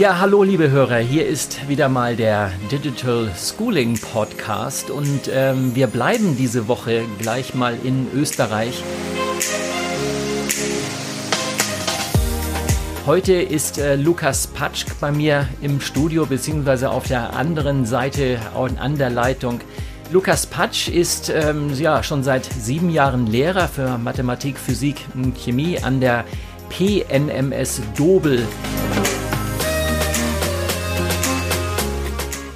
Ja, hallo liebe Hörer, hier ist wieder mal der Digital Schooling Podcast und ähm, wir bleiben diese Woche gleich mal in Österreich. Heute ist äh, Lukas Patschk bei mir im Studio beziehungsweise auf der anderen Seite an der Leitung. Lukas Patsch ist ähm, ja schon seit sieben Jahren Lehrer für Mathematik, Physik und Chemie an der PNMS Dobel.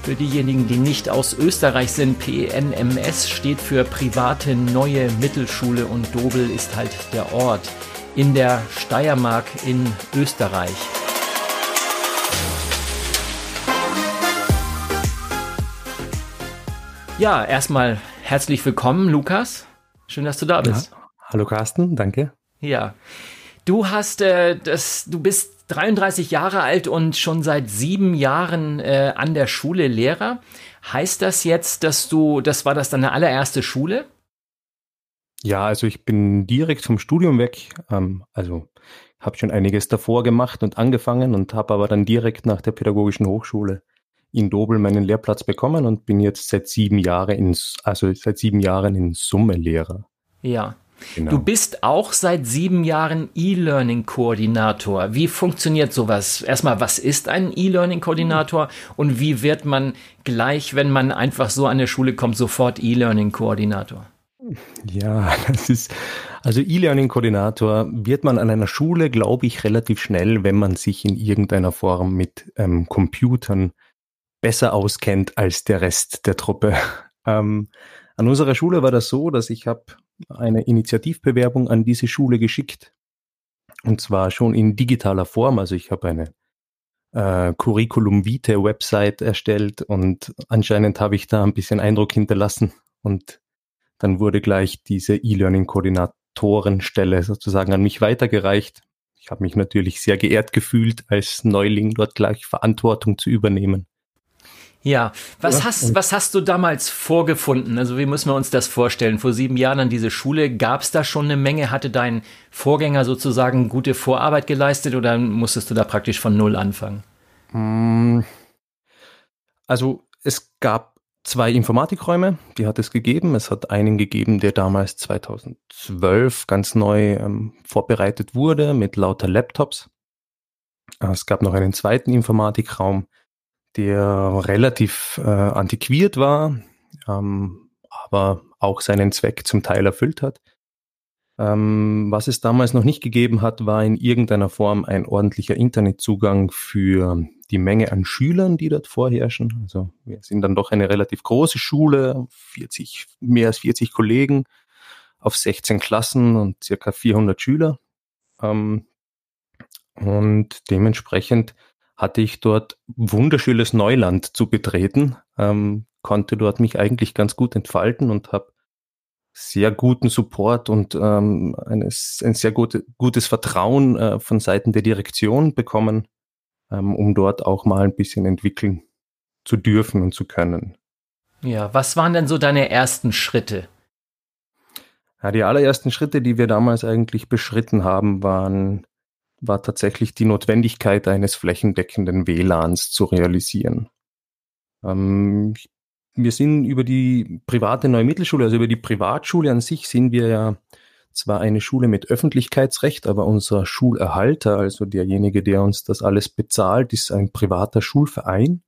Für diejenigen, die nicht aus Österreich sind, PNMS steht für Private Neue Mittelschule und Dobel ist halt der Ort in der Steiermark in Österreich. Ja, erstmal herzlich willkommen, Lukas. Schön, dass du da bist. Ja. Hallo Carsten, danke. Ja. Du hast äh, das, du bist 33 Jahre alt und schon seit sieben Jahren äh, an der Schule Lehrer. Heißt das jetzt, dass du, das war das deine allererste Schule? Ja, also ich bin direkt vom Studium weg. Ähm, also habe schon einiges davor gemacht und angefangen und habe aber dann direkt nach der Pädagogischen Hochschule in Dobel meinen Lehrplatz bekommen und bin jetzt seit sieben Jahren in, also seit sieben Jahren in Summe Lehrer. Ja. Genau. Du bist auch seit sieben Jahren E-Learning-Koordinator. Wie funktioniert sowas? Erstmal, was ist ein E-Learning-Koordinator und wie wird man gleich, wenn man einfach so an der Schule kommt, sofort E-Learning-Koordinator? Ja, das ist, also E-Learning-Koordinator wird man an einer Schule, glaube ich, relativ schnell, wenn man sich in irgendeiner Form mit ähm, Computern besser auskennt als der Rest der Truppe. Ähm, an unserer Schule war das so, dass ich habe eine Initiativbewerbung an diese Schule geschickt. Und zwar schon in digitaler Form. Also ich habe eine äh, Curriculum Vitae Website erstellt und anscheinend habe ich da ein bisschen Eindruck hinterlassen. Und dann wurde gleich diese E-Learning-Koordinatorenstelle sozusagen an mich weitergereicht. Ich habe mich natürlich sehr geehrt gefühlt, als Neuling dort gleich Verantwortung zu übernehmen. Ja, was ja. hast, was hast du damals vorgefunden? Also wie müssen wir uns das vorstellen? Vor sieben Jahren an diese Schule, gab es da schon eine Menge? Hatte dein Vorgänger sozusagen gute Vorarbeit geleistet oder musstest du da praktisch von Null anfangen? Mm. Also es gab zwei Informatikräume, die hat es gegeben. Es hat einen gegeben, der damals 2012 ganz neu ähm, vorbereitet wurde mit lauter Laptops. Es gab noch einen zweiten Informatikraum, der relativ äh, antiquiert war, ähm, aber auch seinen Zweck zum Teil erfüllt hat. Ähm, was es damals noch nicht gegeben hat, war in irgendeiner Form ein ordentlicher Internetzugang für die Menge an Schülern, die dort vorherrschen. Also wir sind dann doch eine relativ große Schule, 40, mehr als 40 Kollegen auf 16 Klassen und circa 400 Schüler. Ähm, und dementsprechend hatte ich dort wunderschönes Neuland zu betreten, ähm, konnte dort mich eigentlich ganz gut entfalten und habe sehr guten Support und ähm, eines, ein sehr gut, gutes Vertrauen äh, von Seiten der Direktion bekommen, ähm, um dort auch mal ein bisschen entwickeln zu dürfen und zu können. Ja, was waren denn so deine ersten Schritte? Ja, die allerersten Schritte, die wir damals eigentlich beschritten haben, waren war tatsächlich die Notwendigkeit eines flächendeckenden WLANs zu realisieren. Ähm, wir sind über die private Neue Mittelschule, also über die Privatschule an sich, sind wir ja zwar eine Schule mit Öffentlichkeitsrecht, aber unser Schulerhalter, also derjenige, der uns das alles bezahlt, ist ein privater Schulverein,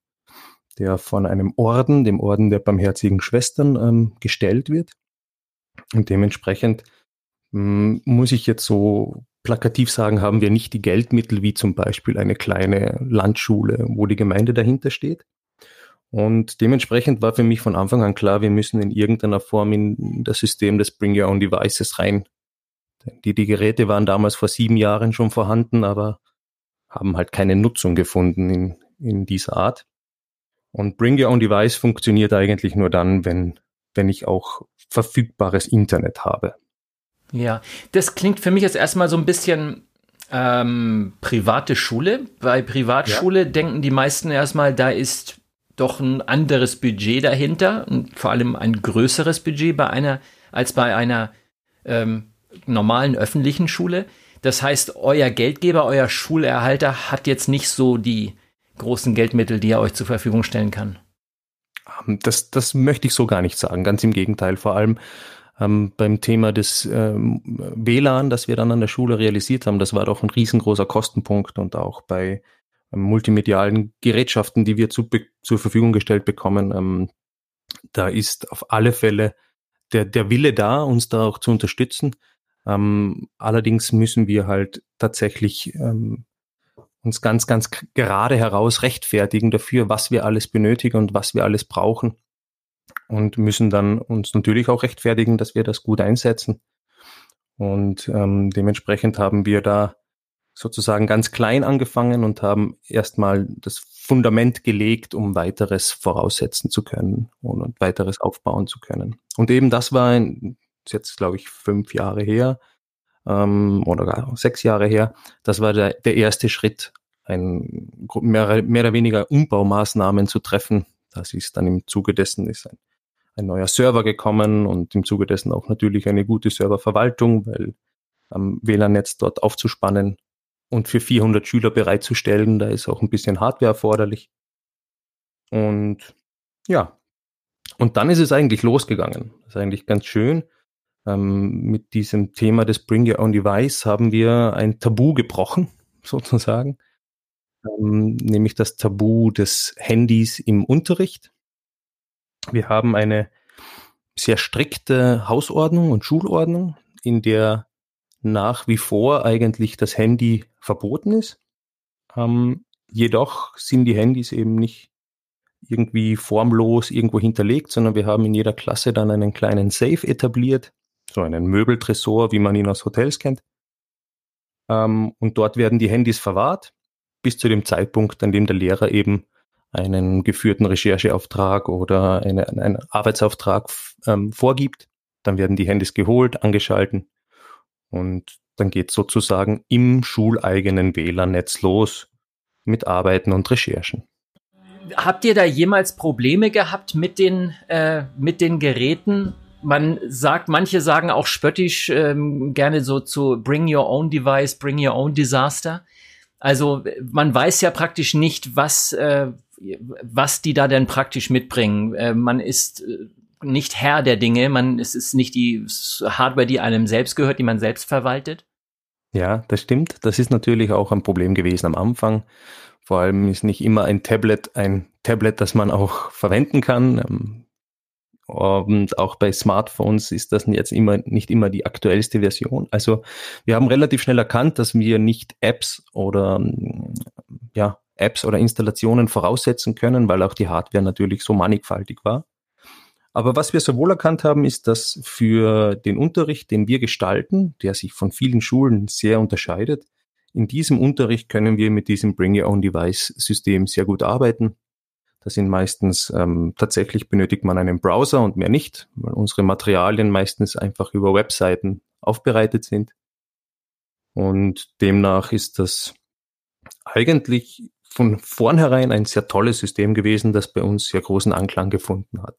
der von einem Orden, dem Orden der Barmherzigen Schwestern, ähm, gestellt wird. Und dementsprechend ähm, muss ich jetzt so plakativ sagen, haben wir nicht die Geldmittel wie zum Beispiel eine kleine Landschule, wo die Gemeinde dahinter steht. Und dementsprechend war für mich von Anfang an klar, wir müssen in irgendeiner Form in das System des Bring Your Own Devices rein. Die, die Geräte waren damals vor sieben Jahren schon vorhanden, aber haben halt keine Nutzung gefunden in, in dieser Art. Und Bring Your Own Device funktioniert eigentlich nur dann, wenn, wenn ich auch verfügbares Internet habe. Ja, das klingt für mich jetzt erstmal so ein bisschen ähm, private Schule. Bei Privatschule ja. denken die meisten erstmal, da ist doch ein anderes Budget dahinter und vor allem ein größeres Budget bei einer als bei einer ähm, normalen öffentlichen Schule. Das heißt, euer Geldgeber, euer Schulerhalter hat jetzt nicht so die großen Geldmittel, die er euch zur Verfügung stellen kann? Das, das möchte ich so gar nicht sagen. Ganz im Gegenteil. Vor allem ähm, beim Thema des ähm, WLAN, das wir dann an der Schule realisiert haben, das war doch ein riesengroßer Kostenpunkt und auch bei ähm, multimedialen Gerätschaften, die wir zu, zur Verfügung gestellt bekommen, ähm, da ist auf alle Fälle der, der Wille da, uns da auch zu unterstützen. Ähm, allerdings müssen wir halt tatsächlich ähm, uns ganz, ganz gerade heraus rechtfertigen dafür, was wir alles benötigen und was wir alles brauchen. Und müssen dann uns natürlich auch rechtfertigen, dass wir das gut einsetzen. Und ähm, dementsprechend haben wir da sozusagen ganz klein angefangen und haben erstmal das Fundament gelegt, um weiteres voraussetzen zu können und weiteres aufbauen zu können. Und eben das war ein, jetzt glaube ich fünf Jahre her ähm, oder gar sechs Jahre her, das war der, der erste Schritt, ein mehr, mehr oder weniger Umbaumaßnahmen zu treffen. Das ist dann im Zuge dessen ist ein, ein neuer Server gekommen und im Zuge dessen auch natürlich eine gute Serververwaltung, weil am WLAN-Netz dort aufzuspannen und für 400 Schüler bereitzustellen. Da ist auch ein bisschen Hardware erforderlich. Und ja, und dann ist es eigentlich losgegangen. Das ist eigentlich ganz schön. Ähm, mit diesem Thema des Bring Your Own Device haben wir ein Tabu gebrochen, sozusagen. Ähm, nämlich das Tabu des Handys im Unterricht. Wir haben eine sehr strikte Hausordnung und Schulordnung, in der nach wie vor eigentlich das Handy verboten ist. Ähm, jedoch sind die Handys eben nicht irgendwie formlos irgendwo hinterlegt, sondern wir haben in jeder Klasse dann einen kleinen Safe etabliert, so einen Möbeltresor, wie man ihn aus Hotels kennt. Ähm, und dort werden die Handys verwahrt, bis zu dem Zeitpunkt, an dem der Lehrer eben einen geführten Rechercheauftrag oder eine, einen Arbeitsauftrag ähm, vorgibt. Dann werden die Handys geholt, angeschalten und dann geht sozusagen im schuleigenen WLAN-Netz los mit Arbeiten und Recherchen. Habt ihr da jemals Probleme gehabt mit den, äh, mit den Geräten? Man sagt, manche sagen auch spöttisch ähm, gerne so zu Bring Your Own Device, Bring Your Own Disaster. Also man weiß ja praktisch nicht, was, äh, was die da denn praktisch mitbringen. Äh, man ist äh, nicht Herr der Dinge. Man, es ist nicht die Hardware, die einem selbst gehört, die man selbst verwaltet. Ja, das stimmt. Das ist natürlich auch ein Problem gewesen am Anfang. Vor allem ist nicht immer ein Tablet ein Tablet, das man auch verwenden kann. Und auch bei Smartphones ist das jetzt immer nicht immer die aktuellste Version. Also wir haben relativ schnell erkannt, dass wir nicht Apps oder ja, Apps oder Installationen voraussetzen können, weil auch die Hardware natürlich so mannigfaltig war. Aber was wir sowohl erkannt haben, ist, dass für den Unterricht, den wir gestalten, der sich von vielen Schulen sehr unterscheidet, in diesem Unterricht können wir mit diesem Bring Your Own Device System sehr gut arbeiten. Das sind meistens ähm, tatsächlich benötigt man einen Browser und mehr nicht, weil unsere Materialien meistens einfach über Webseiten aufbereitet sind. Und demnach ist das eigentlich von vornherein ein sehr tolles System gewesen, das bei uns sehr großen Anklang gefunden hat.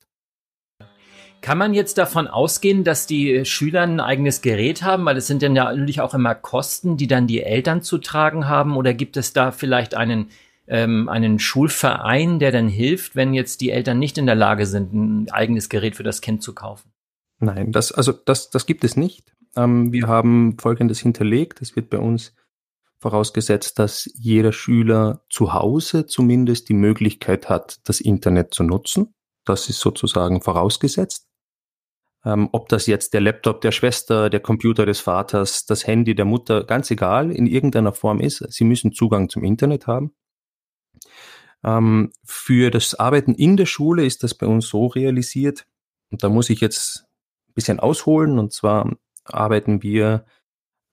Kann man jetzt davon ausgehen, dass die Schüler ein eigenes Gerät haben? Weil es sind dann ja natürlich auch immer Kosten, die dann die Eltern zu tragen haben. Oder gibt es da vielleicht einen, ähm, einen Schulverein, der dann hilft, wenn jetzt die Eltern nicht in der Lage sind, ein eigenes Gerät für das Kind zu kaufen? Nein, das, also das, das gibt es nicht. Ähm, wir haben Folgendes hinterlegt. Es wird bei uns vorausgesetzt, dass jeder Schüler zu Hause zumindest die Möglichkeit hat, das Internet zu nutzen. Das ist sozusagen vorausgesetzt. Ähm, ob das jetzt der Laptop der Schwester, der Computer des Vaters, das Handy der Mutter, ganz egal, in irgendeiner Form ist, sie müssen Zugang zum Internet haben. Ähm, für das Arbeiten in der Schule ist das bei uns so realisiert, und da muss ich jetzt ein bisschen ausholen, und zwar arbeiten wir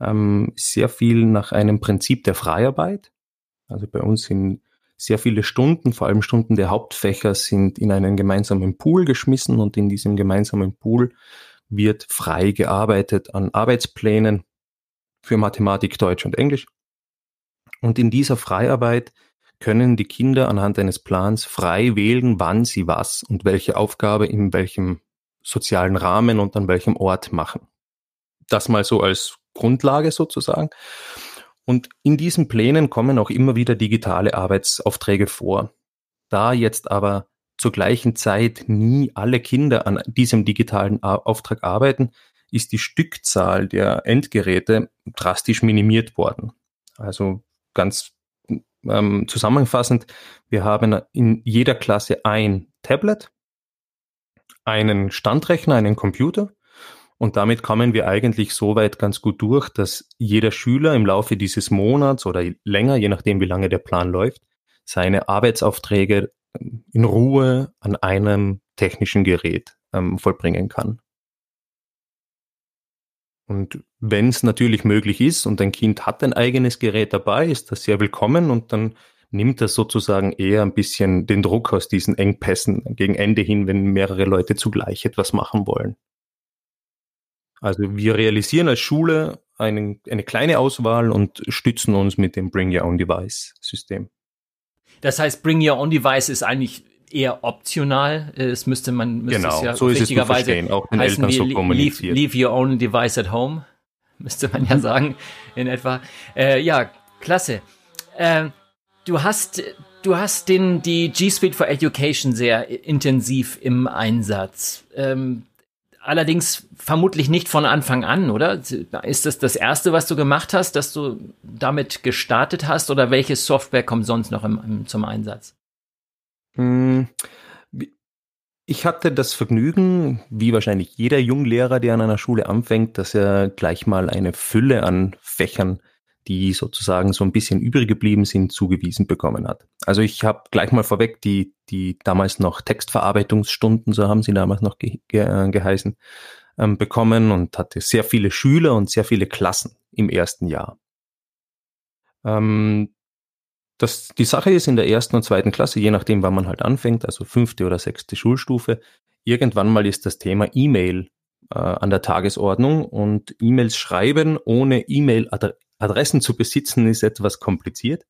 ähm, sehr viel nach einem Prinzip der Freiarbeit. Also bei uns sind sehr viele Stunden, vor allem Stunden der Hauptfächer, sind in einen gemeinsamen Pool geschmissen und in diesem gemeinsamen Pool wird frei gearbeitet an Arbeitsplänen für Mathematik, Deutsch und Englisch. Und in dieser Freiarbeit können die Kinder anhand eines Plans frei wählen, wann sie was und welche Aufgabe in welchem sozialen Rahmen und an welchem Ort machen. Das mal so als Grundlage sozusagen. Und in diesen Plänen kommen auch immer wieder digitale Arbeitsaufträge vor. Da jetzt aber zur gleichen Zeit nie alle Kinder an diesem digitalen Auftrag arbeiten, ist die Stückzahl der Endgeräte drastisch minimiert worden. Also ganz ähm, zusammenfassend, wir haben in jeder Klasse ein Tablet, einen Standrechner, einen Computer und damit kommen wir eigentlich so weit ganz gut durch, dass jeder Schüler im Laufe dieses Monats oder länger, je nachdem wie lange der Plan läuft, seine Arbeitsaufträge in Ruhe an einem technischen Gerät ähm, vollbringen kann. Und wenn es natürlich möglich ist und ein Kind hat ein eigenes Gerät dabei, ist das sehr willkommen und dann nimmt das sozusagen eher ein bisschen den Druck aus diesen Engpässen gegen Ende hin, wenn mehrere Leute zugleich etwas machen wollen. Also wir realisieren als Schule einen, eine kleine Auswahl und stützen uns mit dem Bring Your Own Device System. Das heißt, Bring Your Own Device ist eigentlich eher optional. Es müsste man müsste genau, es ja so ist es zu verstehen, auch den Eltern so kommuniziert. Leave, leave, your own device at home, müsste man ja sagen in etwa. Äh, ja, klasse. Äh, du hast du hast den die G Suite for Education sehr intensiv im Einsatz. Ähm, allerdings vermutlich nicht von Anfang an, oder? Ist das das erste, was du gemacht hast, dass du damit gestartet hast, oder welche Software kommt sonst noch im, im, zum Einsatz? Hm, ich hatte das Vergnügen, wie wahrscheinlich jeder Junglehrer, der an einer Schule anfängt, dass er gleich mal eine Fülle an Fächern, die sozusagen so ein bisschen übrig geblieben sind, zugewiesen bekommen hat. Also ich habe gleich mal vorweg die, die damals noch Textverarbeitungsstunden, so haben sie damals noch ge ge äh, geheißen, ähm, bekommen und hatte sehr viele Schüler und sehr viele Klassen im ersten Jahr. Ähm, das, die Sache ist in der ersten und zweiten Klasse, je nachdem, wann man halt anfängt, also fünfte oder sechste Schulstufe, irgendwann mal ist das Thema E-Mail äh, an der Tagesordnung und E-Mails schreiben ohne E-Mail-Adressen zu besitzen ist etwas kompliziert.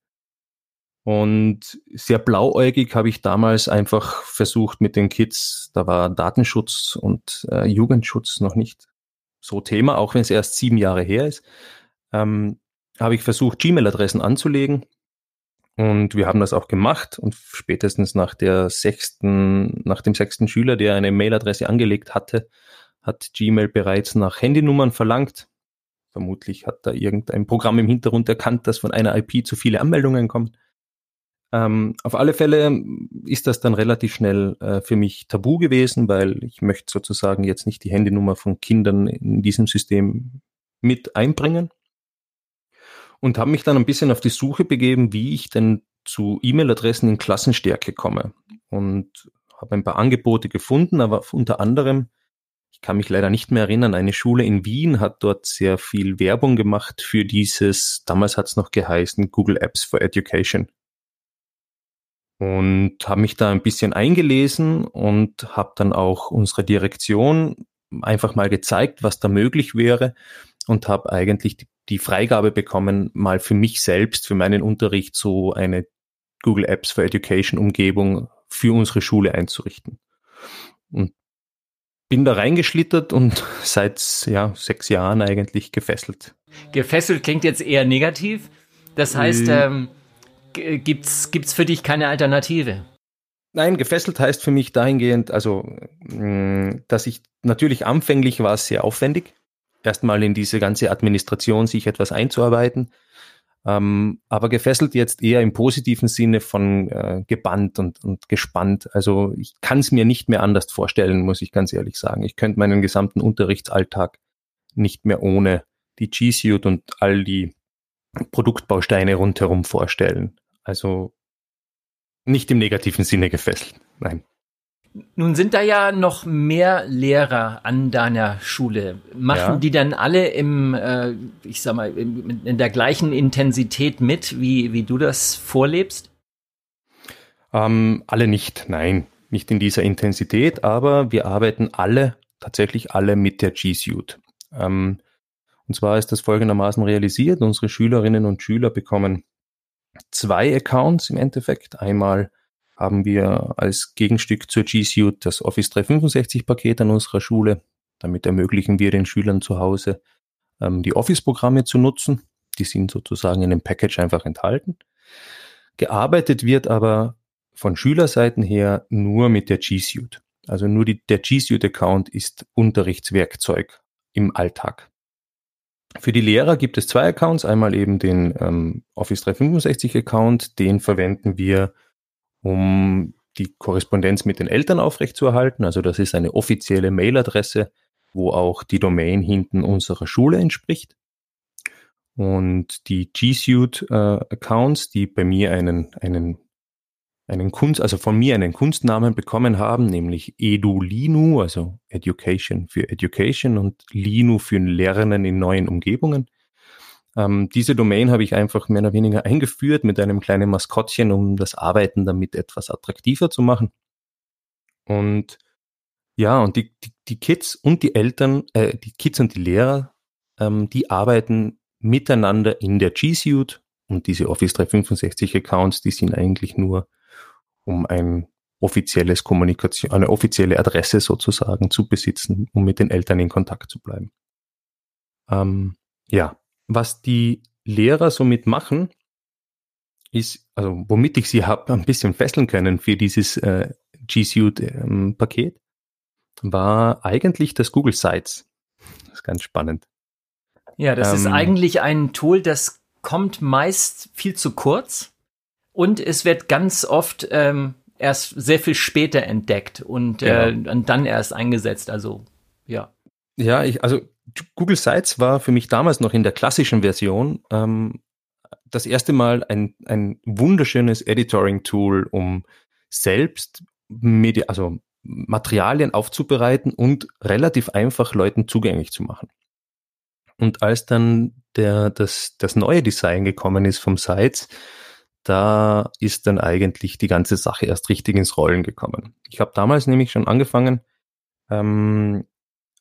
Und sehr blauäugig habe ich damals einfach versucht mit den Kids, da war Datenschutz und äh, Jugendschutz noch nicht so Thema, auch wenn es erst sieben Jahre her ist, ähm, habe ich versucht, Gmail-Adressen anzulegen und wir haben das auch gemacht und spätestens nach der sechsten, nach dem sechsten Schüler, der eine Mailadresse angelegt hatte, hat Gmail bereits nach Handynummern verlangt. Vermutlich hat da irgendein Programm im Hintergrund erkannt, dass von einer IP zu viele Anmeldungen kommen. Ähm, auf alle Fälle ist das dann relativ schnell äh, für mich tabu gewesen, weil ich möchte sozusagen jetzt nicht die Handynummer von Kindern in diesem System mit einbringen und habe mich dann ein bisschen auf die Suche begeben, wie ich denn zu E-Mail-Adressen in Klassenstärke komme. Und habe ein paar Angebote gefunden, aber unter anderem, ich kann mich leider nicht mehr erinnern, eine Schule in Wien hat dort sehr viel Werbung gemacht für dieses, damals hat es noch geheißen, Google Apps for Education. Und habe mich da ein bisschen eingelesen und habe dann auch unsere Direktion einfach mal gezeigt, was da möglich wäre und habe eigentlich die die Freigabe bekommen, mal für mich selbst, für meinen Unterricht so eine Google Apps for Education Umgebung für unsere Schule einzurichten. Und bin da reingeschlittert und seit ja, sechs Jahren eigentlich gefesselt. Gefesselt klingt jetzt eher negativ. Das heißt, äh, ähm, gibt's, gibt's für dich keine Alternative? Nein, gefesselt heißt für mich dahingehend, also, dass ich natürlich anfänglich war es sehr aufwendig erstmal in diese ganze Administration sich etwas einzuarbeiten. Ähm, aber gefesselt jetzt eher im positiven Sinne von äh, gebannt und, und gespannt. Also ich kann es mir nicht mehr anders vorstellen, muss ich ganz ehrlich sagen. Ich könnte meinen gesamten Unterrichtsalltag nicht mehr ohne die G Suite und all die Produktbausteine rundherum vorstellen. Also nicht im negativen Sinne gefesselt. Nein. Nun sind da ja noch mehr Lehrer an deiner Schule. Machen ja. die dann alle im, äh, ich sag mal, in, in, der gleichen Intensität mit, wie, wie du das vorlebst? Ähm, alle nicht, nein, nicht in dieser Intensität, aber wir arbeiten alle, tatsächlich alle mit der G Suite. Ähm, und zwar ist das folgendermaßen realisiert. Unsere Schülerinnen und Schüler bekommen zwei Accounts im Endeffekt. Einmal haben wir als Gegenstück zur G Suite das Office 365 Paket an unserer Schule. Damit ermöglichen wir den Schülern zu Hause ähm, die Office-Programme zu nutzen. Die sind sozusagen in dem Package einfach enthalten. Gearbeitet wird aber von Schülerseiten her nur mit der G Suite. Also nur die, der G Suite Account ist Unterrichtswerkzeug im Alltag. Für die Lehrer gibt es zwei Accounts. Einmal eben den ähm, Office 365 Account, den verwenden wir, um die Korrespondenz mit den Eltern aufrechtzuerhalten. Also das ist eine offizielle Mailadresse, wo auch die Domain hinten unserer Schule entspricht. Und die G Suite äh, Accounts, die bei mir einen, einen einen Kunst, also von mir einen Kunstnamen bekommen haben, nämlich EduLinu, also Education für Education und Linu für Lernen in neuen Umgebungen. Ähm, diese Domain habe ich einfach mehr oder weniger eingeführt mit einem kleinen Maskottchen, um das Arbeiten damit etwas attraktiver zu machen. Und ja, und die, die, die Kids und die Eltern, äh, die Kids und die Lehrer, ähm, die arbeiten miteinander in der G Suite und diese Office 365 Accounts, die sind eigentlich nur um ein offizielles Kommunikation, eine offizielle Adresse sozusagen zu besitzen, um mit den Eltern in Kontakt zu bleiben. Ähm, ja, was die Lehrer somit machen, ist, also womit ich sie habe ein bisschen fesseln können für dieses äh, G Suite-Paket, ähm, war eigentlich das Google Sites. Das ist ganz spannend. Ja, das ähm, ist eigentlich ein Tool, das kommt meist viel zu kurz. Und es wird ganz oft ähm, erst sehr viel später entdeckt und, äh, genau. und dann erst eingesetzt. Also ja. Ja, ich, also Google Sites war für mich damals noch in der klassischen Version ähm, das erste Mal ein, ein wunderschönes Editoring-Tool, um selbst Medi also Materialien aufzubereiten und relativ einfach Leuten zugänglich zu machen. Und als dann der, das, das neue Design gekommen ist vom Sites, da ist dann eigentlich die ganze Sache erst richtig ins Rollen gekommen. Ich habe damals nämlich schon angefangen, ähm,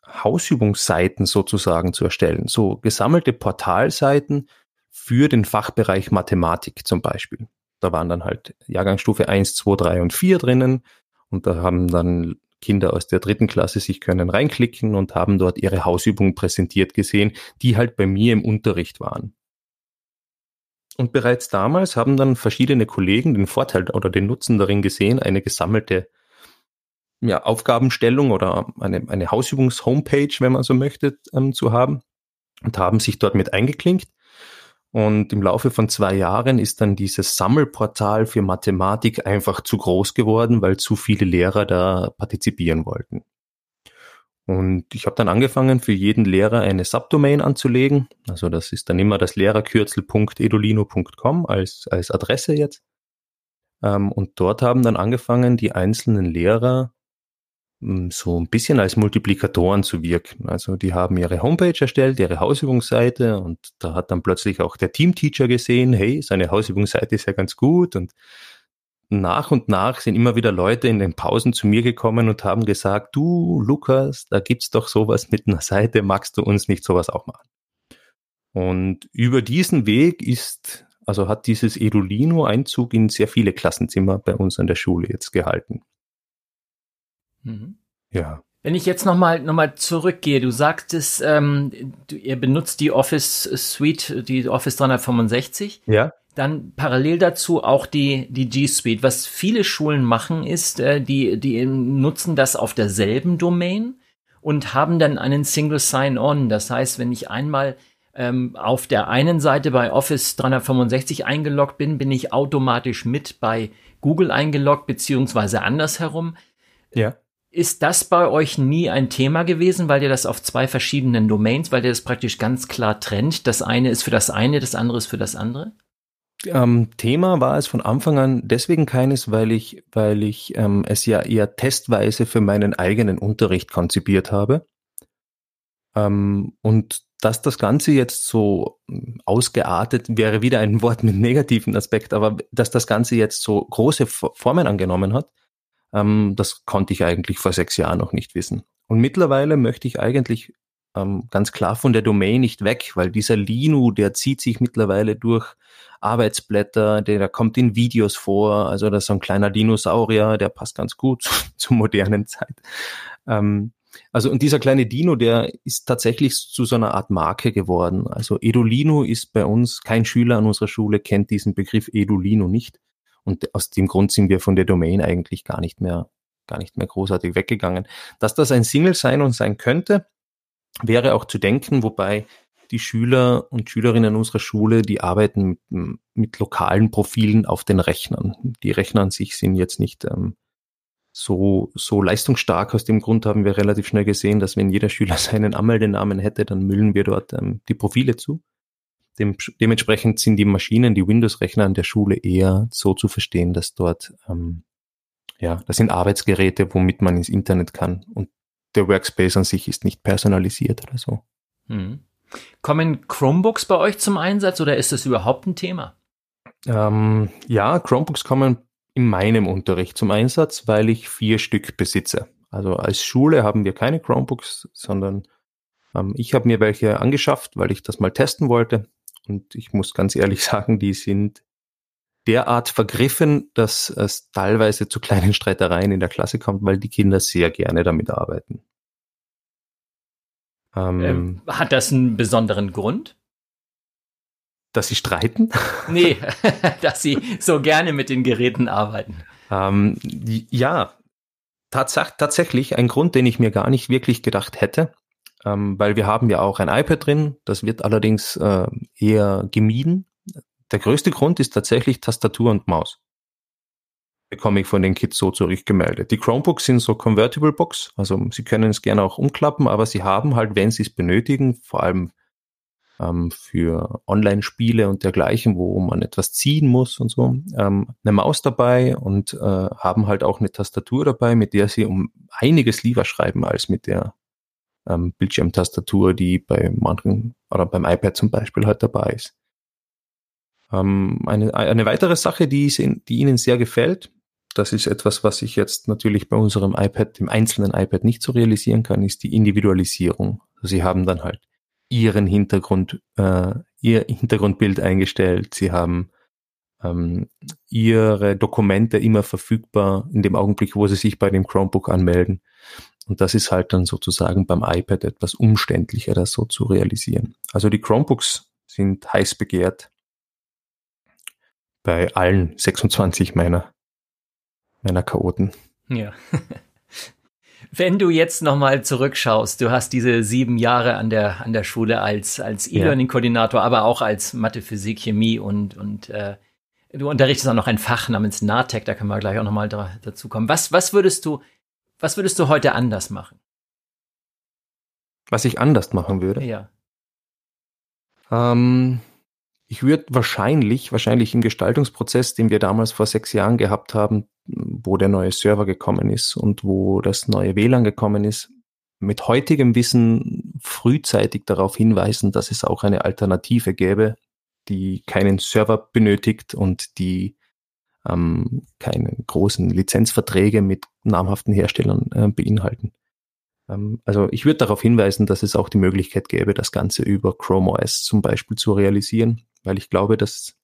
Hausübungsseiten sozusagen zu erstellen, so gesammelte Portalseiten für den Fachbereich Mathematik zum Beispiel. Da waren dann halt Jahrgangsstufe 1, 2, 3 und 4 drinnen und da haben dann Kinder aus der dritten Klasse sich können reinklicken und haben dort ihre Hausübungen präsentiert gesehen, die halt bei mir im Unterricht waren. Und bereits damals haben dann verschiedene Kollegen den Vorteil oder den Nutzen darin gesehen, eine gesammelte ja, Aufgabenstellung oder eine, eine Hausübungs-Homepage, wenn man so möchte, ähm, zu haben und haben sich dort mit eingeklinkt. Und im Laufe von zwei Jahren ist dann dieses Sammelportal für Mathematik einfach zu groß geworden, weil zu viele Lehrer da partizipieren wollten. Und ich habe dann angefangen, für jeden Lehrer eine Subdomain anzulegen. Also das ist dann immer das Lehrerkürzel.edolino.com als, als Adresse jetzt. Ähm, und dort haben dann angefangen, die einzelnen Lehrer so ein bisschen als Multiplikatoren zu wirken. Also die haben ihre Homepage erstellt, ihre Hausübungsseite und da hat dann plötzlich auch der Teamteacher gesehen, hey, seine Hausübungsseite ist ja ganz gut und nach und nach sind immer wieder Leute in den Pausen zu mir gekommen und haben gesagt, du Lukas, da gibt's doch sowas mit einer Seite, magst du uns nicht sowas auch machen? Und über diesen Weg ist, also hat dieses Edulino Einzug in sehr viele Klassenzimmer bei uns an der Schule jetzt gehalten. Mhm. Ja. Wenn ich jetzt nochmal noch mal zurückgehe, du sagtest, ähm, du, ihr benutzt die Office Suite, die Office 365. Ja. Dann parallel dazu auch die, die G Suite. Was viele Schulen machen, ist, äh, die, die nutzen das auf derselben Domain und haben dann einen Single Sign-On. Das heißt, wenn ich einmal ähm, auf der einen Seite bei Office 365 eingeloggt bin, bin ich automatisch mit bei Google eingeloggt, beziehungsweise andersherum. Ja. Ist das bei euch nie ein Thema gewesen, weil ihr das auf zwei verschiedenen Domains, weil ihr das praktisch ganz klar trennt? Das eine ist für das eine, das andere ist für das andere? Ähm, Thema war es von Anfang an deswegen keines, weil ich, weil ich ähm, es ja eher testweise für meinen eigenen Unterricht konzipiert habe. Ähm, und dass das Ganze jetzt so hm, ausgeartet wäre wieder ein Wort mit negativen Aspekt, aber dass das Ganze jetzt so große Formen angenommen hat, ähm, das konnte ich eigentlich vor sechs Jahren noch nicht wissen. Und mittlerweile möchte ich eigentlich ähm, ganz klar von der Domain nicht weg, weil dieser Linu, der zieht sich mittlerweile durch Arbeitsblätter, der, der kommt in Videos vor, also das ist so ein kleiner Dinosaurier, der passt ganz gut zur modernen Zeit. Ähm, Also und dieser kleine Dino, der ist tatsächlich zu so einer Art Marke geworden. Also Edolino ist bei uns, kein Schüler an unserer Schule kennt diesen Begriff Edolino nicht. Und aus dem Grund sind wir von der Domain eigentlich gar nicht mehr, gar nicht mehr großartig weggegangen. Dass das ein Single sein und sein könnte, wäre auch zu denken, wobei die Schüler und Schülerinnen unserer Schule, die arbeiten mit, mit lokalen Profilen auf den Rechnern. Die Rechner an sich sind jetzt nicht ähm, so, so leistungsstark. Aus dem Grund haben wir relativ schnell gesehen, dass wenn jeder Schüler seinen Anmeldenamen hätte, dann müllen wir dort ähm, die Profile zu. Dem, dementsprechend sind die Maschinen, die Windows-Rechner an der Schule eher so zu verstehen, dass dort, ähm, ja, das sind Arbeitsgeräte, womit man ins Internet kann und der Workspace an sich ist nicht personalisiert oder so. Hm. Kommen Chromebooks bei euch zum Einsatz oder ist das überhaupt ein Thema? Ähm, ja, Chromebooks kommen in meinem Unterricht zum Einsatz, weil ich vier Stück besitze. Also als Schule haben wir keine Chromebooks, sondern ähm, ich habe mir welche angeschafft, weil ich das mal testen wollte. Und ich muss ganz ehrlich sagen, die sind derart vergriffen, dass es teilweise zu kleinen Streitereien in der Klasse kommt, weil die Kinder sehr gerne damit arbeiten. Ähm, ähm, hat das einen besonderen Grund? Dass sie streiten? Nee, dass sie so gerne mit den Geräten arbeiten. Ähm, ja, tats tatsächlich ein Grund, den ich mir gar nicht wirklich gedacht hätte, ähm, weil wir haben ja auch ein iPad drin, das wird allerdings äh, eher gemieden. Der größte Grund ist tatsächlich Tastatur und Maus bekomme ich von den Kids so zurückgemeldet. Die Chromebooks sind so Convertible Books, also sie können es gerne auch umklappen, aber sie haben halt, wenn sie es benötigen, vor allem ähm, für Online-Spiele und dergleichen, wo man etwas ziehen muss und so, ähm, eine Maus dabei und äh, haben halt auch eine Tastatur dabei, mit der sie um einiges lieber schreiben als mit der ähm, Bildschirmtastatur, die bei manchen oder beim iPad zum Beispiel halt dabei ist. Ähm, eine, eine weitere Sache, die, die Ihnen sehr gefällt, das ist etwas, was ich jetzt natürlich bei unserem iPad, dem einzelnen iPad nicht so realisieren kann, ist die Individualisierung. Also sie haben dann halt ihren Hintergrund, äh, ihr Hintergrundbild eingestellt. Sie haben ähm, ihre Dokumente immer verfügbar in dem Augenblick, wo sie sich bei dem Chromebook anmelden. Und das ist halt dann sozusagen beim iPad etwas umständlicher, das so zu realisieren. Also die Chromebooks sind heiß begehrt bei allen 26 meiner meiner Chaoten. Ja. Wenn du jetzt nochmal zurückschaust, du hast diese sieben Jahre an der, an der Schule als, als E-Learning-Koordinator, aber auch als Mathe, Physik, Chemie und, und äh, du unterrichtest auch noch ein Fach namens NATEC, da können wir gleich auch nochmal da, dazu kommen. Was, was würdest du, was würdest du heute anders machen? Was ich anders machen würde? Ja. Ähm, ich würde wahrscheinlich, wahrscheinlich im Gestaltungsprozess, den wir damals vor sechs Jahren gehabt haben, wo der neue Server gekommen ist und wo das neue WLAN gekommen ist, mit heutigem Wissen frühzeitig darauf hinweisen, dass es auch eine Alternative gäbe, die keinen Server benötigt und die ähm, keine großen Lizenzverträge mit namhaften Herstellern äh, beinhalten. Ähm, also ich würde darauf hinweisen, dass es auch die Möglichkeit gäbe, das Ganze über Chrome OS zum Beispiel zu realisieren weil ich glaube, dass,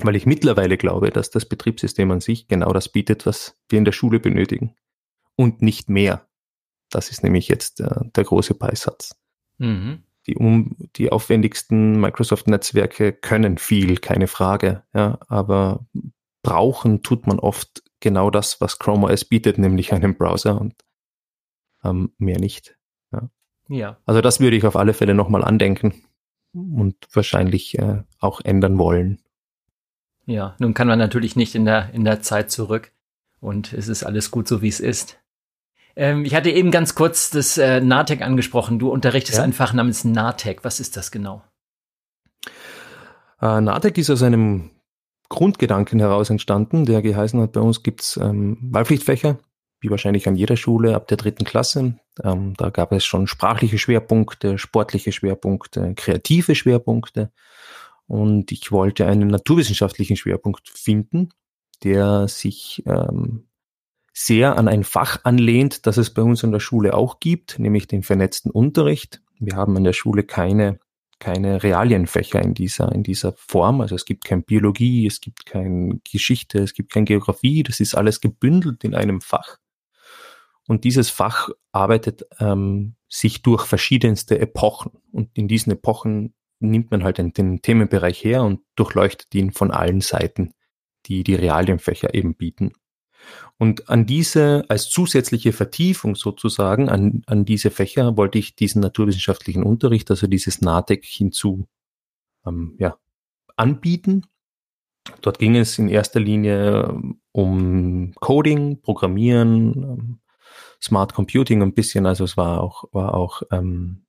weil ich mittlerweile glaube, dass das Betriebssystem an sich genau das bietet, was wir in der Schule benötigen. Und nicht mehr. Das ist nämlich jetzt äh, der große Beisatz. Mhm. Die, um, die aufwendigsten Microsoft-Netzwerke können viel, keine Frage. Ja, aber brauchen tut man oft genau das, was Chrome OS bietet, nämlich einen Browser und ähm, mehr nicht. Ja. ja. Also das würde ich auf alle Fälle nochmal andenken und wahrscheinlich äh, auch ändern wollen. Ja, nun kann man natürlich nicht in der, in der Zeit zurück und es ist alles gut so, wie es ist. Ähm, ich hatte eben ganz kurz das äh, NATEC angesprochen. Du unterrichtest ja? ein Fach namens NATEC. Was ist das genau? Äh, NATEC ist aus einem Grundgedanken heraus entstanden, der geheißen hat, bei uns gibt's ähm, Wahlpflichtfächer, wie wahrscheinlich an jeder Schule ab der dritten Klasse. Ähm, da gab es schon sprachliche Schwerpunkte, sportliche Schwerpunkte, kreative Schwerpunkte. Und ich wollte einen naturwissenschaftlichen Schwerpunkt finden, der sich ähm, sehr an ein Fach anlehnt, das es bei uns in der Schule auch gibt, nämlich den vernetzten Unterricht. Wir haben an der Schule keine keine Realienfächer in dieser, in dieser Form. Also es gibt kein Biologie, es gibt keine Geschichte, es gibt keine Geografie. Das ist alles gebündelt in einem Fach. Und dieses Fach arbeitet ähm, sich durch verschiedenste Epochen. Und in diesen Epochen nimmt man halt den, Themenbereich her und durchleuchtet ihn von allen Seiten, die die Realdienfächer eben bieten. Und an diese, als zusätzliche Vertiefung sozusagen, an, an diese Fächer wollte ich diesen naturwissenschaftlichen Unterricht, also dieses NATEC hinzu, ähm, ja, anbieten. Dort ging es in erster Linie ähm, um Coding, Programmieren, ähm, Smart Computing ein bisschen, also es war auch, war auch ähm,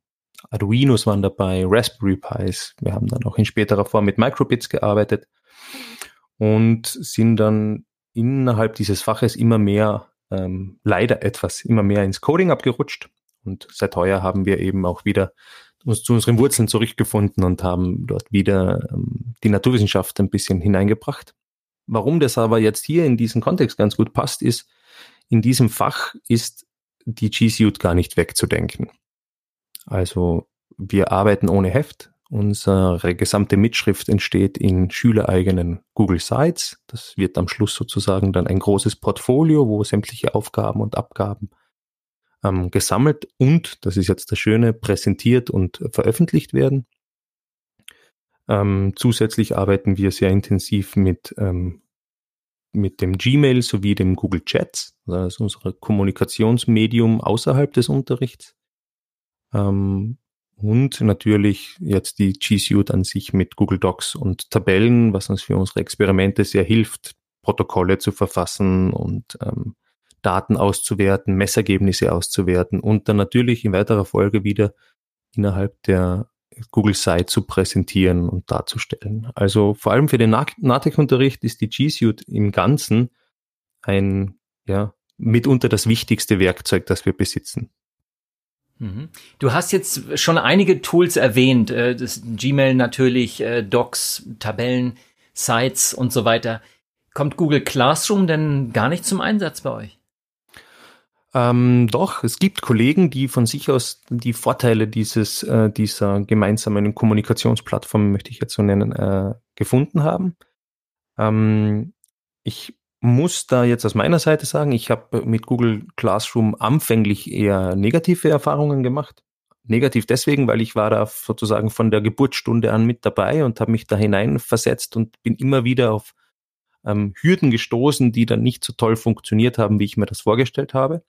Arduinos waren dabei, Raspberry Pis. Wir haben dann auch in späterer Form mit Microbits gearbeitet und sind dann innerhalb dieses Faches immer mehr, ähm, leider etwas, immer mehr ins Coding abgerutscht. Und seit heuer haben wir eben auch wieder uns zu unseren Wurzeln zurückgefunden und haben dort wieder ähm, die Naturwissenschaft ein bisschen hineingebracht. Warum das aber jetzt hier in diesem Kontext ganz gut passt, ist, in diesem Fach ist die G-Suite gar nicht wegzudenken. Also wir arbeiten ohne Heft. Unsere gesamte Mitschrift entsteht in schülereigenen Google Sites. Das wird am Schluss sozusagen dann ein großes Portfolio, wo sämtliche Aufgaben und Abgaben ähm, gesammelt und, das ist jetzt das Schöne, präsentiert und veröffentlicht werden. Ähm, zusätzlich arbeiten wir sehr intensiv mit, ähm, mit dem Gmail sowie dem Google Chats, das ist unser Kommunikationsmedium außerhalb des Unterrichts. Ähm, und natürlich jetzt die G Suite an sich mit Google Docs und Tabellen, was uns für unsere Experimente sehr hilft, Protokolle zu verfassen und ähm, Daten auszuwerten, Messergebnisse auszuwerten und dann natürlich in weiterer Folge wieder innerhalb der Google Site zu präsentieren und darzustellen. Also vor allem für den NATEC-Unterricht ist die G Suite im Ganzen ein, ja, mitunter das wichtigste Werkzeug, das wir besitzen. Mhm. Du hast jetzt schon einige Tools erwähnt, äh, das Gmail natürlich, äh, Docs, Tabellen, Sites und so weiter. Kommt Google Classroom denn gar nicht zum Einsatz bei euch? Ähm, doch, es gibt Kollegen, die von sich aus die Vorteile dieses, äh, dieser gemeinsamen Kommunikationsplattform, möchte ich jetzt so nennen, äh, gefunden haben. Ähm, ich muss da jetzt aus meiner Seite sagen, ich habe mit Google Classroom anfänglich eher negative Erfahrungen gemacht. Negativ deswegen, weil ich war da sozusagen von der Geburtsstunde an mit dabei und habe mich da hineinversetzt und bin immer wieder auf ähm, Hürden gestoßen, die dann nicht so toll funktioniert haben, wie ich mir das vorgestellt habe.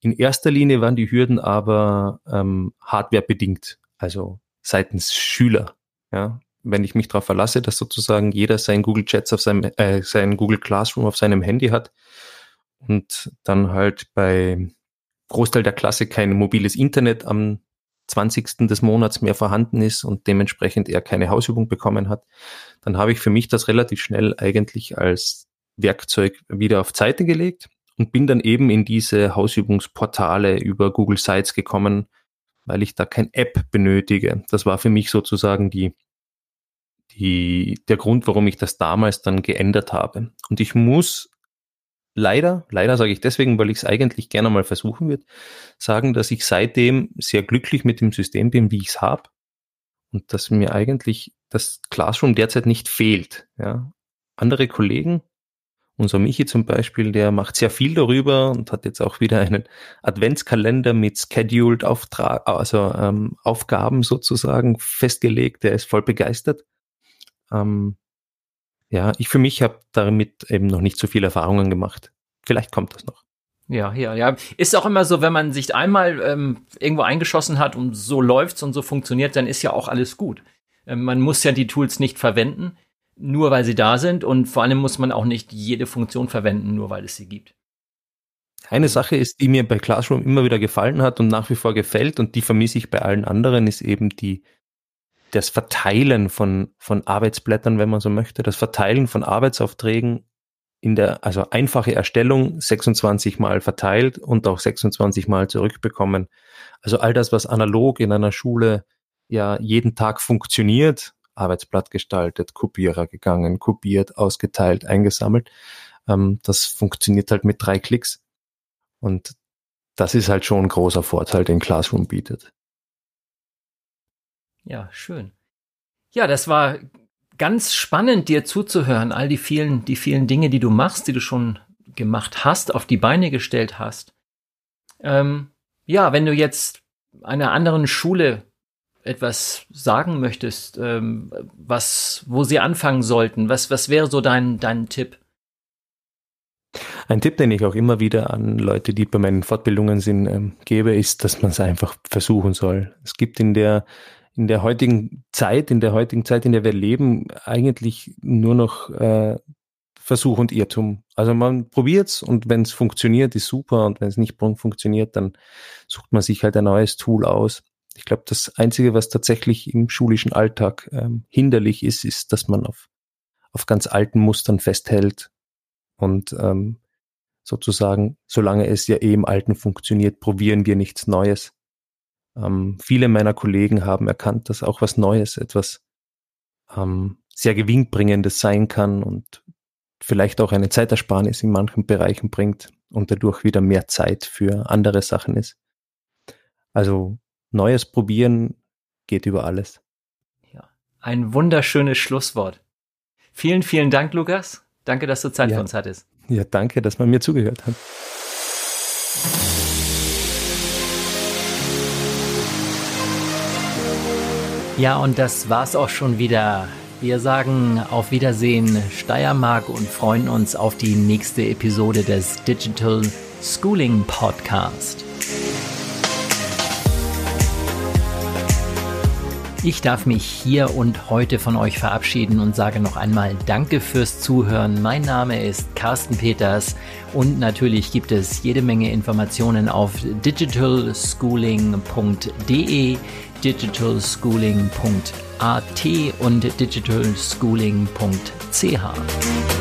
In erster Linie waren die Hürden aber ähm, hardwarebedingt, also seitens Schüler. Ja, wenn ich mich darauf verlasse, dass sozusagen jeder sein Google Chats auf seinem, äh, sein Google Classroom auf seinem Handy hat und dann halt bei Großteil der Klasse kein mobiles Internet am 20. des Monats mehr vorhanden ist und dementsprechend er keine Hausübung bekommen hat, dann habe ich für mich das relativ schnell eigentlich als Werkzeug wieder auf Seite gelegt und bin dann eben in diese Hausübungsportale über Google Sites gekommen, weil ich da kein App benötige. Das war für mich sozusagen die die, der Grund, warum ich das damals dann geändert habe. Und ich muss leider, leider sage ich deswegen, weil ich es eigentlich gerne mal versuchen würde, sagen, dass ich seitdem sehr glücklich mit dem System bin, wie ich es habe. Und dass mir eigentlich das Classroom derzeit nicht fehlt. Ja. Andere Kollegen, unser Michi zum Beispiel, der macht sehr viel darüber und hat jetzt auch wieder einen Adventskalender mit scheduled Auftrag, also ähm, Aufgaben sozusagen festgelegt. Der ist voll begeistert. Ähm, ja, ich für mich habe damit eben noch nicht so viele Erfahrungen gemacht. Vielleicht kommt das noch. Ja, ja, ja. Ist auch immer so, wenn man sich einmal ähm, irgendwo eingeschossen hat und so läuft's und so funktioniert, dann ist ja auch alles gut. Ähm, man muss ja die Tools nicht verwenden, nur weil sie da sind und vor allem muss man auch nicht jede Funktion verwenden, nur weil es sie gibt. Eine Sache ist, die mir bei Classroom immer wieder gefallen hat und nach wie vor gefällt und die vermisse ich bei allen anderen, ist eben die das Verteilen von, von Arbeitsblättern, wenn man so möchte, das Verteilen von Arbeitsaufträgen in der, also einfache Erstellung 26 Mal verteilt und auch 26 Mal zurückbekommen. Also all das, was analog in einer Schule ja jeden Tag funktioniert, Arbeitsblatt gestaltet, Kopierer gegangen, kopiert, ausgeteilt, eingesammelt, ähm, das funktioniert halt mit drei Klicks. Und das ist halt schon ein großer Vorteil, den Classroom bietet. Ja, schön. Ja, das war ganz spannend, dir zuzuhören, all die vielen, die vielen Dinge, die du machst, die du schon gemacht hast, auf die Beine gestellt hast. Ähm, ja, wenn du jetzt einer anderen Schule etwas sagen möchtest, ähm, was, wo sie anfangen sollten, was, was wäre so dein, dein Tipp? Ein Tipp, den ich auch immer wieder an Leute, die bei meinen Fortbildungen sind, ähm, gebe, ist, dass man es einfach versuchen soll. Es gibt in der in der heutigen Zeit, in der heutigen Zeit, in der wir leben, eigentlich nur noch äh, Versuch und Irrtum. Also man probiert's und wenn es funktioniert, ist super und wenn es nicht funktioniert, dann sucht man sich halt ein neues Tool aus. Ich glaube, das Einzige, was tatsächlich im schulischen Alltag ähm, hinderlich ist, ist, dass man auf, auf ganz alten Mustern festhält und ähm, sozusagen, solange es ja eh im Alten funktioniert, probieren wir nichts Neues. Ähm, viele meiner Kollegen haben erkannt, dass auch was Neues, etwas ähm, sehr gewinnbringendes sein kann und vielleicht auch eine Zeitersparnis in manchen Bereichen bringt und dadurch wieder mehr Zeit für andere Sachen ist. Also Neues probieren geht über alles. Ja, ein wunderschönes Schlusswort. Vielen, vielen Dank, Lukas. Danke, dass du Zeit ja. für uns hattest. Ja, danke, dass man mir zugehört hat. Ja, und das war's auch schon wieder. Wir sagen auf Wiedersehen Steiermark und freuen uns auf die nächste Episode des Digital Schooling Podcast. Ich darf mich hier und heute von euch verabschieden und sage noch einmal Danke fürs Zuhören. Mein Name ist Carsten Peters und natürlich gibt es jede Menge Informationen auf digitalschooling.de, digitalschooling.at und digitalschooling.ch.